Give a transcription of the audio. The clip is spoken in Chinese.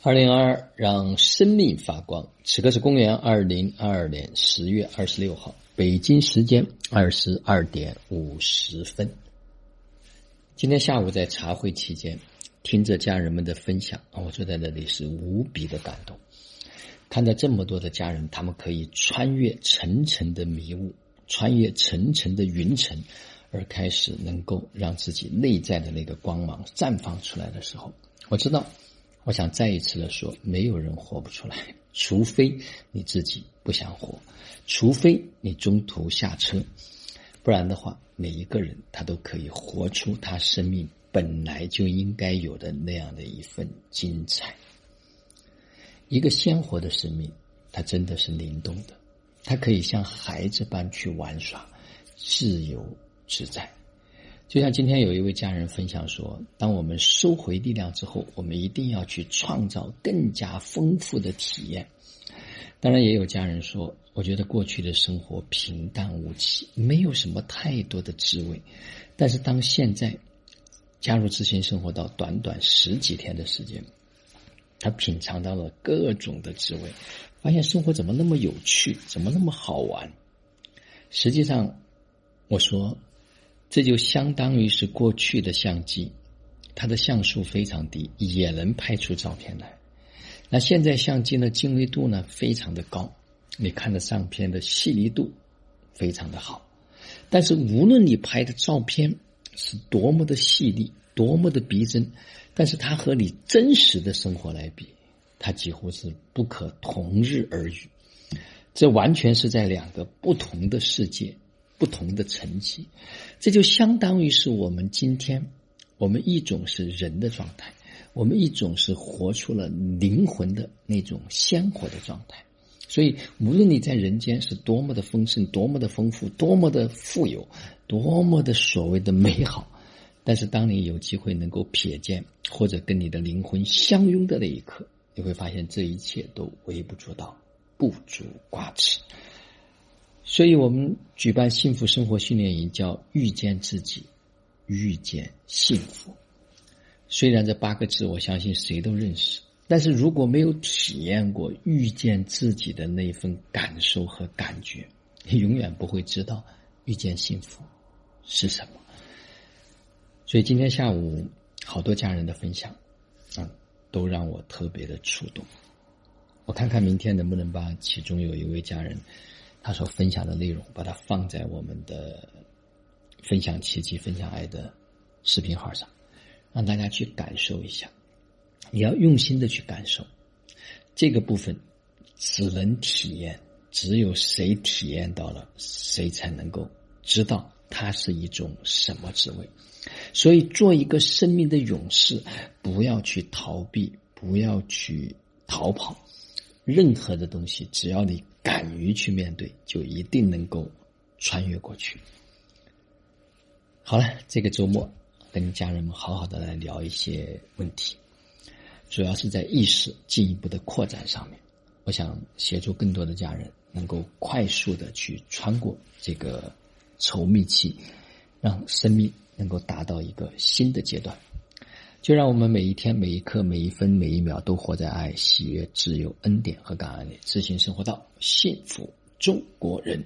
二零二二，让生命发光。此刻是公元二零二二年十月二十六号，北京时间二十二点五十分。今天下午在茶会期间，听着家人们的分享，我坐在那里是无比的感动。看到这么多的家人，他们可以穿越层层的迷雾，穿越层层的云层，而开始能够让自己内在的那个光芒绽放出来的时候，我知道。我想再一次的说，没有人活不出来，除非你自己不想活，除非你中途下车，不然的话，每一个人他都可以活出他生命本来就应该有的那样的一份精彩。一个鲜活的生命，它真的是灵动的，它可以像孩子般去玩耍，自由自在。就像今天有一位家人分享说，当我们收回力量之后，我们一定要去创造更加丰富的体验。当然，也有家人说，我觉得过去的生活平淡无奇，没有什么太多的滋味。但是，当现在加入知心生活到短短十几天的时间，他品尝到了各种的滋味，发现生活怎么那么有趣，怎么那么好玩。实际上，我说。这就相当于是过去的相机，它的像素非常低，也能拍出照片来。那现在相机呢，精微度呢非常的高，你看的相片的细腻度非常的好。但是无论你拍的照片是多么的细腻，多么的逼真，但是它和你真实的生活来比，它几乎是不可同日而语。这完全是在两个不同的世界。不同的层级，这就相当于是我们今天，我们一种是人的状态，我们一种是活出了灵魂的那种鲜活的状态。所以，无论你在人间是多么的丰盛、多么的丰富、多么的富有、多么的所谓的美好，但是当你有机会能够瞥见或者跟你的灵魂相拥的那一刻，你会发现这一切都微不足道、不足挂齿。所以我们举办幸福生活训练营，叫遇见自己，遇见幸福。虽然这八个字，我相信谁都认识，但是如果没有体验过遇见自己的那份感受和感觉，你永远不会知道遇见幸福是什么。所以今天下午好多家人的分享，啊，都让我特别的触动。我看看明天能不能把其中有一位家人。他所分享的内容，把它放在我们的分享奇迹、分享爱的视频号上，让大家去感受一下。你要用心的去感受这个部分，只能体验，只有谁体验到了，谁才能够知道它是一种什么滋味。所以，做一个生命的勇士，不要去逃避，不要去逃跑。任何的东西，只要你敢于去面对，就一定能够穿越过去。好了，这个周末跟家人们好好的来聊一些问题，主要是在意识进一步的扩展上面。我想协助更多的家人能够快速的去穿过这个稠密期，让生命能够达到一个新的阶段。就让我们每一天、每一刻、每一分、每一秒都活在爱、喜悦、自由、恩典和感恩里，自信生活到幸福中国人。